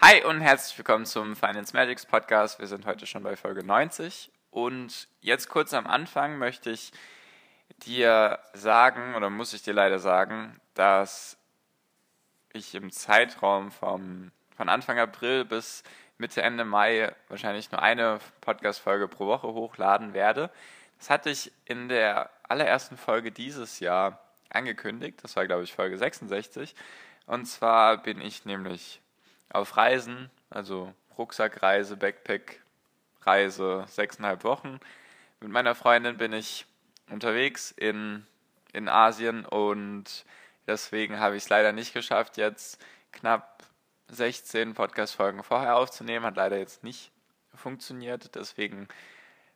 Hi und herzlich willkommen zum Finance Magics Podcast. Wir sind heute schon bei Folge 90 und jetzt kurz am Anfang möchte ich dir sagen oder muss ich dir leider sagen, dass ich im Zeitraum vom, von Anfang April bis Mitte, Ende Mai wahrscheinlich nur eine Podcast-Folge pro Woche hochladen werde. Das hatte ich in der allerersten Folge dieses Jahr angekündigt. Das war, glaube ich, Folge 66. Und zwar bin ich nämlich auf Reisen, also Rucksackreise, Backpackreise, sechseinhalb Wochen. Mit meiner Freundin bin ich unterwegs in, in Asien und deswegen habe ich es leider nicht geschafft, jetzt knapp 16 Podcast-Folgen vorher aufzunehmen. Hat leider jetzt nicht funktioniert. Deswegen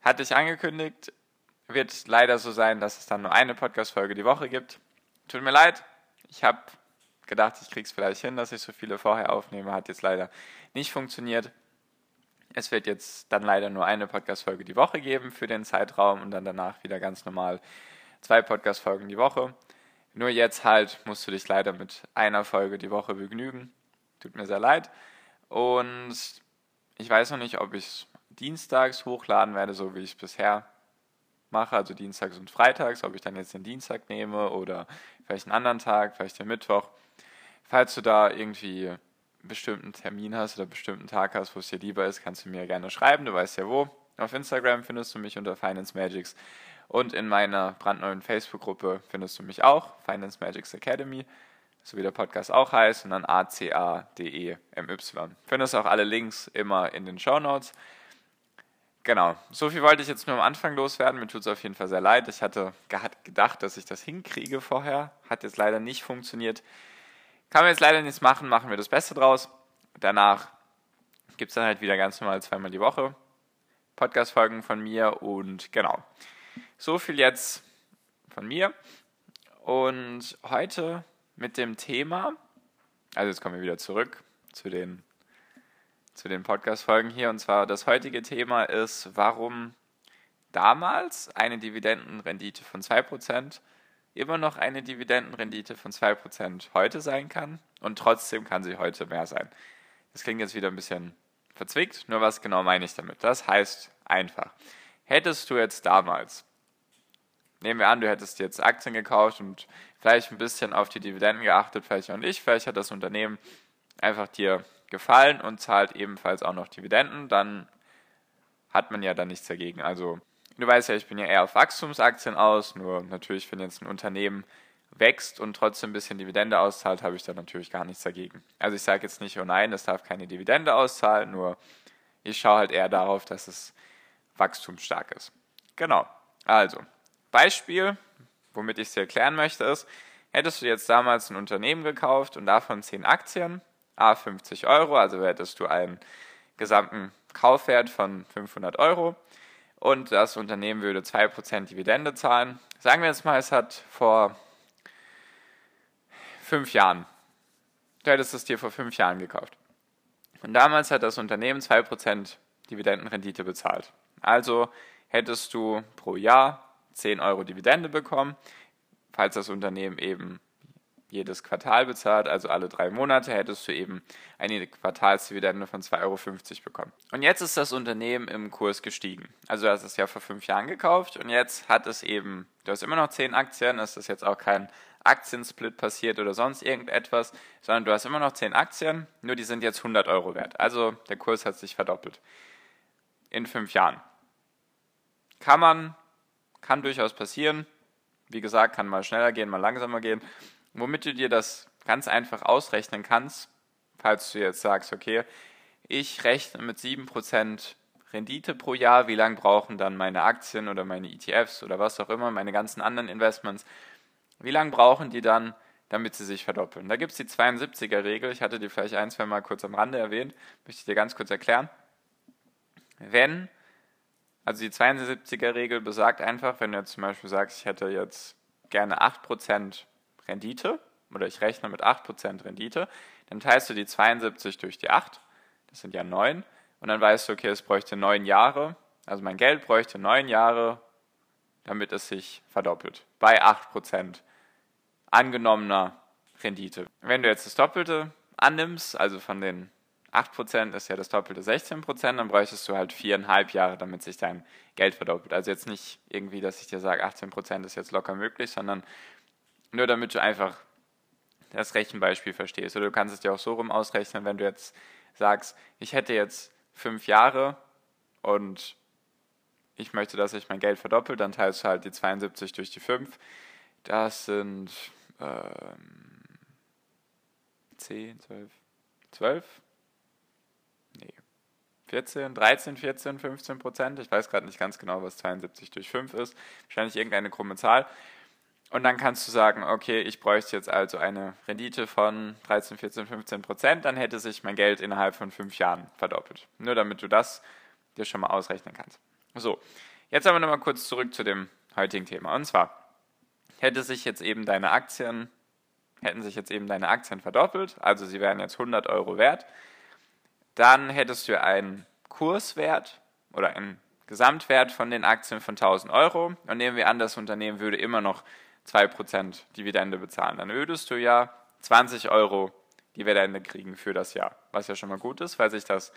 hatte ich angekündigt, wird leider so sein, dass es dann nur eine Podcast-Folge die Woche gibt. Tut mir leid, ich habe gedacht, ich krieg's vielleicht hin, dass ich so viele vorher aufnehme. Hat jetzt leider nicht funktioniert. Es wird jetzt dann leider nur eine Podcast-Folge die Woche geben für den Zeitraum und dann danach wieder ganz normal zwei Podcast-Folgen die Woche. Nur jetzt halt musst du dich leider mit einer Folge die Woche begnügen. Tut mir sehr leid. Und ich weiß noch nicht, ob ich es dienstags hochladen werde, so wie ich es bisher mache, also dienstags und freitags, ob ich dann jetzt den Dienstag nehme oder vielleicht einen anderen Tag, vielleicht den Mittwoch. Falls du da irgendwie einen bestimmten Termin hast oder einen bestimmten Tag hast, wo es dir lieber ist, kannst du mir gerne schreiben. Du weißt ja wo. Auf Instagram findest du mich unter Finance Magics und in meiner brandneuen Facebook-Gruppe findest du mich auch, Finance Magics Academy, so wie der Podcast auch heißt, und dann A-C-A-D-E-M-Y. Findest auch alle Links immer in den Show Notes. Genau, so viel wollte ich jetzt nur am Anfang loswerden. Mir tut es auf jeden Fall sehr leid. Ich hatte gedacht, dass ich das hinkriege vorher. Hat jetzt leider nicht funktioniert. Kann man jetzt leider nichts machen, machen wir das Beste draus. Danach gibt es dann halt wieder ganz normal zweimal die Woche Podcast-Folgen von mir und genau. So viel jetzt von mir. Und heute mit dem Thema, also jetzt kommen wir wieder zurück zu den, zu den Podcast-Folgen hier. Und zwar das heutige Thema ist, warum damals eine Dividendenrendite von 2% immer noch eine Dividendenrendite von 2% heute sein kann und trotzdem kann sie heute mehr sein. Das klingt jetzt wieder ein bisschen verzwickt, nur was genau meine ich damit? Das heißt einfach, hättest du jetzt damals, nehmen wir an, du hättest jetzt Aktien gekauft und vielleicht ein bisschen auf die Dividenden geachtet, vielleicht auch nicht, vielleicht hat das Unternehmen einfach dir gefallen und zahlt ebenfalls auch noch Dividenden, dann hat man ja dann nichts dagegen. Also Du weißt ja, ich bin ja eher auf Wachstumsaktien aus, nur natürlich, wenn jetzt ein Unternehmen wächst und trotzdem ein bisschen Dividende auszahlt, habe ich da natürlich gar nichts dagegen. Also ich sage jetzt nicht, oh nein, es darf keine Dividende auszahlen, nur ich schaue halt eher darauf, dass es wachstumsstark ist. Genau. Also, Beispiel, womit ich es dir erklären möchte, ist, hättest du jetzt damals ein Unternehmen gekauft und davon 10 Aktien, a 50 Euro, also hättest du einen gesamten Kaufwert von 500 Euro und das Unternehmen würde 2% Dividende zahlen. Sagen wir jetzt mal, es hat vor fünf Jahren, du hättest es dir vor fünf Jahren gekauft. Und damals hat das Unternehmen 2% Dividendenrendite bezahlt. Also hättest du pro Jahr 10 Euro Dividende bekommen, falls das Unternehmen eben jedes Quartal bezahlt, also alle drei Monate, hättest du eben eine Quartalsdividende von 2,50 Euro bekommen. Und jetzt ist das Unternehmen im Kurs gestiegen. Also du hast es ja vor fünf Jahren gekauft und jetzt hat es eben, du hast immer noch zehn Aktien, es ist jetzt auch kein Aktiensplit passiert oder sonst irgendetwas, sondern du hast immer noch zehn Aktien, nur die sind jetzt 100 Euro wert. Also der Kurs hat sich verdoppelt. In fünf Jahren. Kann man, kann durchaus passieren. Wie gesagt, kann mal schneller gehen, mal langsamer gehen womit du dir das ganz einfach ausrechnen kannst, falls du jetzt sagst, okay, ich rechne mit 7% Rendite pro Jahr, wie lange brauchen dann meine Aktien oder meine ETFs oder was auch immer, meine ganzen anderen Investments, wie lange brauchen die dann, damit sie sich verdoppeln. Da gibt es die 72er-Regel, ich hatte die vielleicht ein, zwei Mal kurz am Rande erwähnt, möchte ich dir ganz kurz erklären. Wenn, also die 72er-Regel besagt einfach, wenn du jetzt zum Beispiel sagst, ich hätte jetzt gerne 8% Rendite oder ich rechne mit 8% Rendite, dann teilst du die 72 durch die 8, das sind ja 9, und dann weißt du, okay, es bräuchte 9 Jahre, also mein Geld bräuchte 9 Jahre, damit es sich verdoppelt, bei 8% angenommener Rendite. Wenn du jetzt das Doppelte annimmst, also von den 8% ist ja das Doppelte 16%, dann bräuchtest du halt viereinhalb Jahre, damit sich dein Geld verdoppelt. Also jetzt nicht irgendwie, dass ich dir sage, 18% ist jetzt locker möglich, sondern nur damit du einfach das Rechenbeispiel verstehst. Oder du kannst es dir auch so rum ausrechnen, wenn du jetzt sagst, ich hätte jetzt fünf Jahre und ich möchte, dass sich mein Geld verdoppelt, dann teilst du halt die 72 durch die 5. Das sind ähm, 10, 12, 12? Nee. 14, 13, 14, 15 Prozent. Ich weiß gerade nicht ganz genau, was 72 durch 5 ist. Wahrscheinlich irgendeine krumme Zahl. Und dann kannst du sagen, okay, ich bräuchte jetzt also eine Rendite von 13, 14, 15 Prozent, dann hätte sich mein Geld innerhalb von fünf Jahren verdoppelt. Nur damit du das dir schon mal ausrechnen kannst. So, jetzt aber nochmal kurz zurück zu dem heutigen Thema. Und zwar, hätte sich jetzt eben deine Aktien, hätten sich jetzt eben deine Aktien verdoppelt, also sie wären jetzt 100 Euro wert, dann hättest du einen Kurswert oder einen Gesamtwert von den Aktien von 1000 Euro und nehmen wir an, das Unternehmen würde immer noch 2% Dividende bezahlen. Dann würdest du ja 20 Euro Dividende kriegen für das Jahr, was ja schon mal gut ist, weil sich das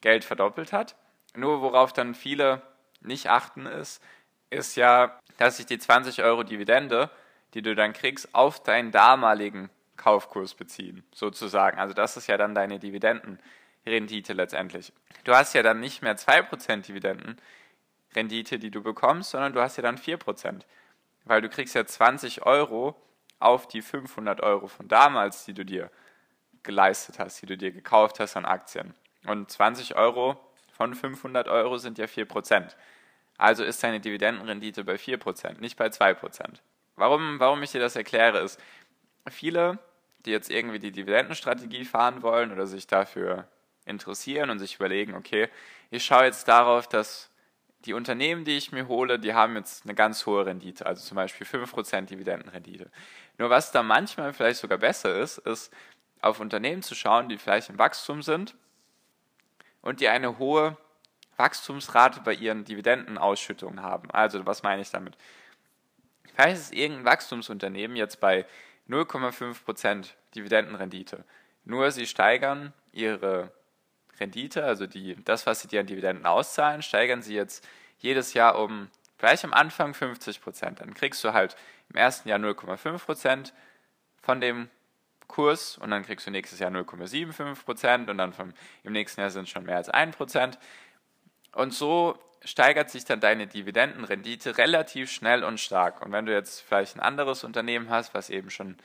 Geld verdoppelt hat. Nur worauf dann viele nicht achten ist, ist ja, dass sich die 20 Euro Dividende, die du dann kriegst, auf deinen damaligen Kaufkurs beziehen, sozusagen. Also das ist ja dann deine Dividendenrendite letztendlich. Du hast ja dann nicht mehr 2% Dividendenrendite, die du bekommst, sondern du hast ja dann 4% weil du kriegst ja 20 Euro auf die 500 Euro von damals, die du dir geleistet hast, die du dir gekauft hast an Aktien. Und 20 Euro von 500 Euro sind ja 4%. Also ist deine Dividendenrendite bei 4%, nicht bei 2%. Warum, warum ich dir das erkläre, ist, viele, die jetzt irgendwie die Dividendenstrategie fahren wollen oder sich dafür interessieren und sich überlegen, okay, ich schaue jetzt darauf, dass die Unternehmen, die ich mir hole, die haben jetzt eine ganz hohe Rendite, also zum Beispiel 5% Dividendenrendite. Nur was da manchmal vielleicht sogar besser ist, ist auf Unternehmen zu schauen, die vielleicht im Wachstum sind und die eine hohe Wachstumsrate bei ihren Dividendenausschüttungen haben. Also was meine ich damit? Vielleicht ist irgendein Wachstumsunternehmen jetzt bei 0,5% Dividendenrendite. Nur sie steigern ihre Rendite, also die, das, was sie dir an Dividenden auszahlen, steigern sie jetzt jedes Jahr um gleich am Anfang 50 Prozent. Dann kriegst du halt im ersten Jahr 0,5 Prozent von dem Kurs und dann kriegst du nächstes Jahr 0,75 Prozent und dann vom, im nächsten Jahr sind es schon mehr als 1 Prozent. Und so steigert sich dann deine Dividendenrendite relativ schnell und stark. Und wenn du jetzt vielleicht ein anderes Unternehmen hast, was eben schon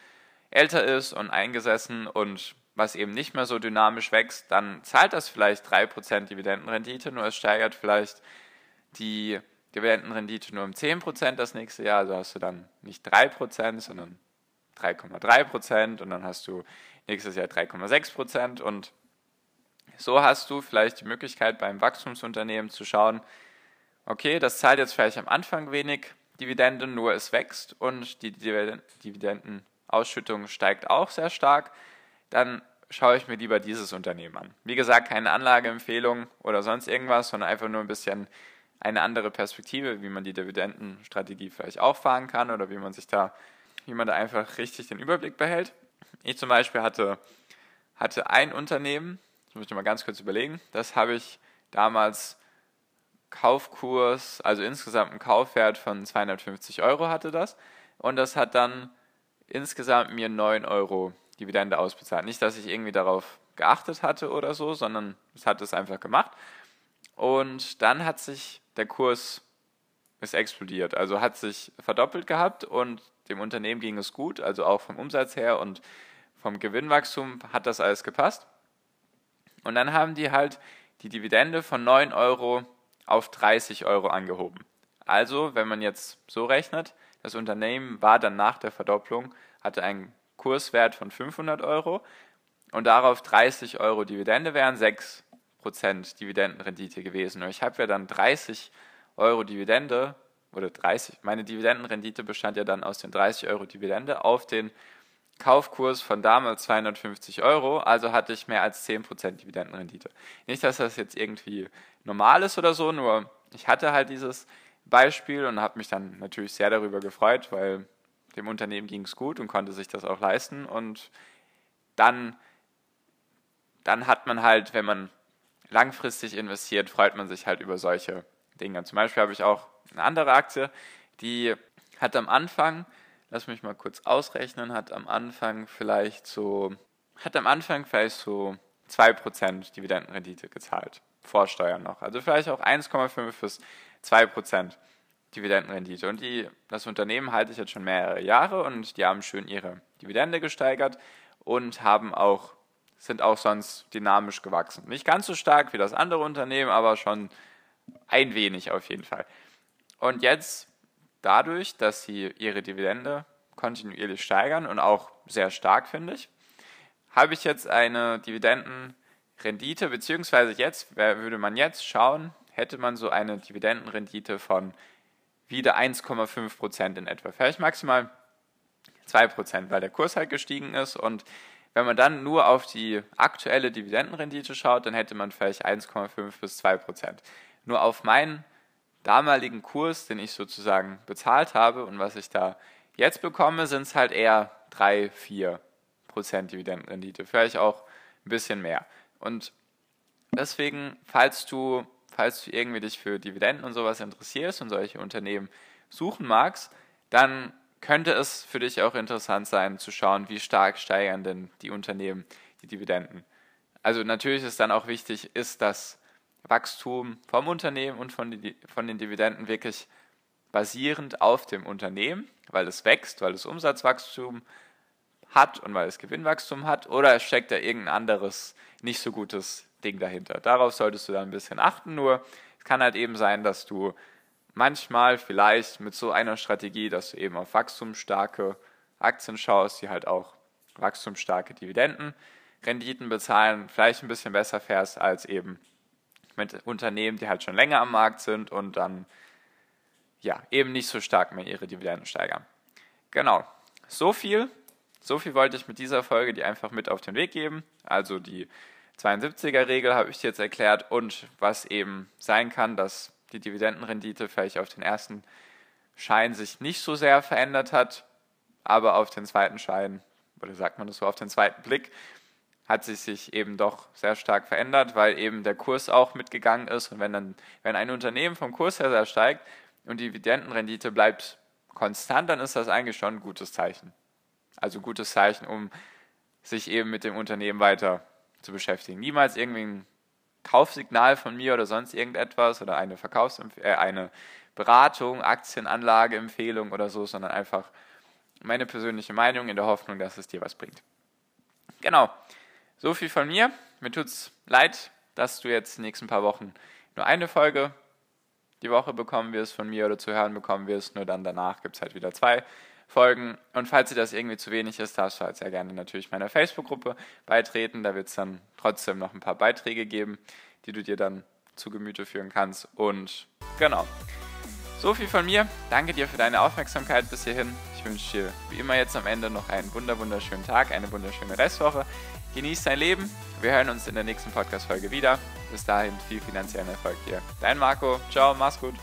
älter ist und eingesessen und was eben nicht mehr so dynamisch wächst, dann zahlt das vielleicht 3% Dividendenrendite, nur es steigert vielleicht die Dividendenrendite nur um 10% das nächste Jahr, also hast du dann nicht 3%, sondern 3,3% und dann hast du nächstes Jahr 3,6% und so hast du vielleicht die Möglichkeit beim Wachstumsunternehmen zu schauen, okay, das zahlt jetzt vielleicht am Anfang wenig Dividenden, nur es wächst und die Dividendenausschüttung steigt auch sehr stark. Dann schaue ich mir lieber dieses Unternehmen an. Wie gesagt, keine Anlageempfehlung oder sonst irgendwas, sondern einfach nur ein bisschen eine andere Perspektive, wie man die Dividendenstrategie vielleicht auch fahren kann oder wie man sich da, wie man da einfach richtig den Überblick behält. Ich zum Beispiel hatte, hatte ein Unternehmen, das muss ich mal ganz kurz überlegen, das habe ich damals Kaufkurs, also insgesamt einen Kaufwert von 250 Euro hatte das und das hat dann insgesamt mir 9 Euro Dividende ausbezahlt. Nicht, dass ich irgendwie darauf geachtet hatte oder so, sondern es hat es einfach gemacht. Und dann hat sich der Kurs ist explodiert, also hat sich verdoppelt gehabt und dem Unternehmen ging es gut, also auch vom Umsatz her und vom Gewinnwachstum hat das alles gepasst. Und dann haben die halt die Dividende von 9 Euro auf 30 Euro angehoben. Also, wenn man jetzt so rechnet, das Unternehmen war dann nach der Verdopplung, hatte einen Kurswert von 500 Euro und darauf 30 Euro Dividende wären 6% Dividendenrendite gewesen. Und ich habe ja dann 30 Euro Dividende oder 30, meine Dividendenrendite bestand ja dann aus den 30 Euro Dividende auf den Kaufkurs von damals 250 Euro, also hatte ich mehr als 10% Dividendenrendite. Nicht, dass das jetzt irgendwie normal ist oder so, nur ich hatte halt dieses Beispiel und habe mich dann natürlich sehr darüber gefreut, weil dem Unternehmen ging es gut und konnte sich das auch leisten. Und dann, dann hat man halt, wenn man langfristig investiert, freut man sich halt über solche Dinge. Zum Beispiel habe ich auch eine andere Aktie, die hat am Anfang, lass mich mal kurz ausrechnen, hat am Anfang vielleicht so, hat am Anfang vielleicht so 2% Dividendenrendite gezahlt. Vor Steuern noch. Also vielleicht auch 1,5 bis 2% Dividendenrendite. Und die, das Unternehmen halte ich jetzt schon mehrere Jahre und die haben schön ihre Dividende gesteigert und haben auch, sind auch sonst dynamisch gewachsen. Nicht ganz so stark wie das andere Unternehmen, aber schon ein wenig auf jeden Fall. Und jetzt dadurch, dass sie ihre Dividende kontinuierlich steigern und auch sehr stark, finde ich, habe ich jetzt eine Dividendenrendite, beziehungsweise jetzt, würde man jetzt schauen, hätte man so eine Dividendenrendite von wieder 1,5 Prozent in etwa. Vielleicht maximal 2 Prozent, weil der Kurs halt gestiegen ist. Und wenn man dann nur auf die aktuelle Dividendenrendite schaut, dann hätte man vielleicht 1,5 bis 2 Prozent. Nur auf meinen damaligen Kurs, den ich sozusagen bezahlt habe und was ich da jetzt bekomme, sind es halt eher 3, 4 Prozent Dividendenrendite. Vielleicht auch ein bisschen mehr. Und deswegen, falls du falls du irgendwie dich für Dividenden und sowas interessierst und solche Unternehmen suchen magst, dann könnte es für dich auch interessant sein zu schauen, wie stark steigern denn die Unternehmen die Dividenden. Also natürlich ist dann auch wichtig, ist das Wachstum vom Unternehmen und von, die, von den Dividenden wirklich basierend auf dem Unternehmen, weil es wächst, weil es Umsatzwachstum hat und weil es Gewinnwachstum hat, oder steckt da irgendein anderes nicht so gutes Ding dahinter. Darauf solltest du dann ein bisschen achten. Nur es kann halt eben sein, dass du manchmal vielleicht mit so einer Strategie, dass du eben auf wachstumsstarke Aktien schaust, die halt auch wachstumsstarke Dividenden, Renditen bezahlen, vielleicht ein bisschen besser fährst als eben mit Unternehmen, die halt schon länger am Markt sind und dann ja eben nicht so stark mehr ihre Dividenden steigern. Genau. So viel. So viel wollte ich mit dieser Folge dir einfach mit auf den Weg geben. Also die 72er-Regel habe ich dir jetzt erklärt und was eben sein kann, dass die Dividendenrendite vielleicht auf den ersten Schein sich nicht so sehr verändert hat, aber auf den zweiten Schein, oder sagt man das so, auf den zweiten Blick, hat sich sich eben doch sehr stark verändert, weil eben der Kurs auch mitgegangen ist und wenn dann, wenn ein Unternehmen vom Kurs her sehr steigt und die Dividendenrendite bleibt konstant, dann ist das eigentlich schon ein gutes Zeichen. Also gutes Zeichen, um sich eben mit dem Unternehmen weiter zu beschäftigen. Niemals irgendwie ein Kaufsignal von mir oder sonst irgendetwas oder eine Verkaufsempf äh, eine Beratung, Aktienanlageempfehlung oder so, sondern einfach meine persönliche Meinung in der Hoffnung, dass es dir was bringt. Genau. So viel von mir. Mir tut es leid, dass du jetzt die nächsten paar Wochen nur eine Folge die Woche bekommen wirst von mir oder zu hören bekommen wirst. Nur dann danach gibt es halt wieder zwei folgen. Und falls dir das irgendwie zu wenig ist, darfst du halt sehr gerne natürlich meiner Facebook-Gruppe beitreten. Da wird es dann trotzdem noch ein paar Beiträge geben, die du dir dann zu Gemüte führen kannst. Und genau. So viel von mir. Danke dir für deine Aufmerksamkeit bis hierhin. Ich wünsche dir wie immer jetzt am Ende noch einen wunderschönen Tag, eine wunderschöne Restwoche. Genieß dein Leben. Wir hören uns in der nächsten Podcast-Folge wieder. Bis dahin viel finanziellen Erfolg dir. Dein Marco. Ciao, mach's gut.